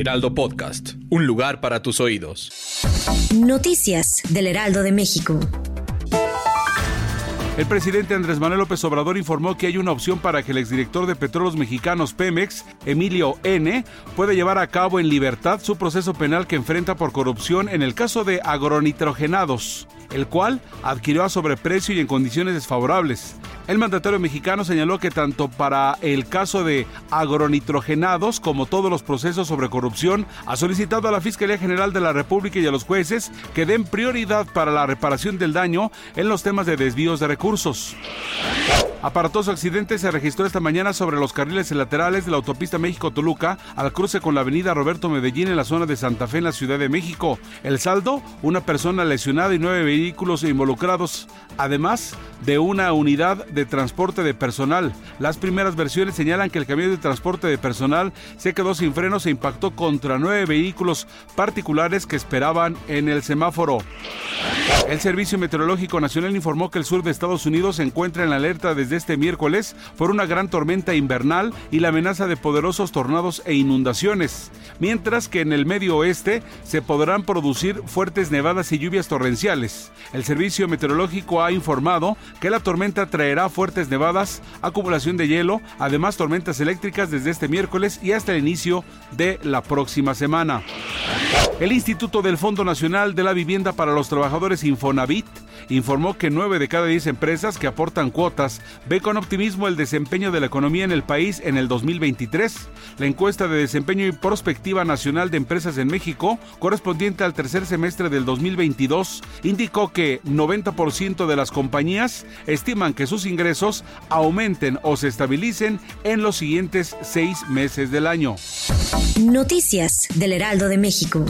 Heraldo Podcast. Un lugar para tus oídos. Noticias del Heraldo de México. El presidente Andrés Manuel López Obrador informó que hay una opción para que el exdirector de Petróleos Mexicanos Pemex, Emilio N., pueda llevar a cabo en libertad su proceso penal que enfrenta por corrupción en el caso de agronitrogenados, el cual adquirió a sobreprecio y en condiciones desfavorables. El mandatario mexicano señaló que tanto para el caso de agronitrogenados como todos los procesos sobre corrupción ha solicitado a la Fiscalía General de la República y a los jueces que den prioridad para la reparación del daño en los temas de desvíos de recursos. Aparatoso accidente se registró esta mañana sobre los carriles laterales de la autopista México-Toluca al cruce con la avenida Roberto Medellín en la zona de Santa Fe en la Ciudad de México. El saldo, una persona lesionada y nueve vehículos involucrados, además de una unidad de transporte de personal. Las primeras versiones señalan que el camión de transporte de personal se quedó sin frenos e impactó contra nueve vehículos particulares que esperaban en el semáforo. El Servicio Meteorológico Nacional informó que el sur de Estados Unidos se encuentra en alerta desde este miércoles por una gran tormenta invernal y la amenaza de poderosos tornados e inundaciones, mientras que en el medio oeste se podrán producir fuertes nevadas y lluvias torrenciales. El Servicio Meteorológico ha informado que la tormenta traerá fuertes nevadas, acumulación de hielo, además tormentas eléctricas desde este miércoles y hasta el inicio de la próxima semana. El Instituto del Fondo Nacional de la Vivienda para los Infonavit informó que 9 de cada 10 empresas que aportan cuotas ve con optimismo el desempeño de la economía en el país en el 2023. La encuesta de desempeño y prospectiva nacional de empresas en México, correspondiente al tercer semestre del 2022, indicó que 90% de las compañías estiman que sus ingresos aumenten o se estabilicen en los siguientes seis meses del año. Noticias del Heraldo de México.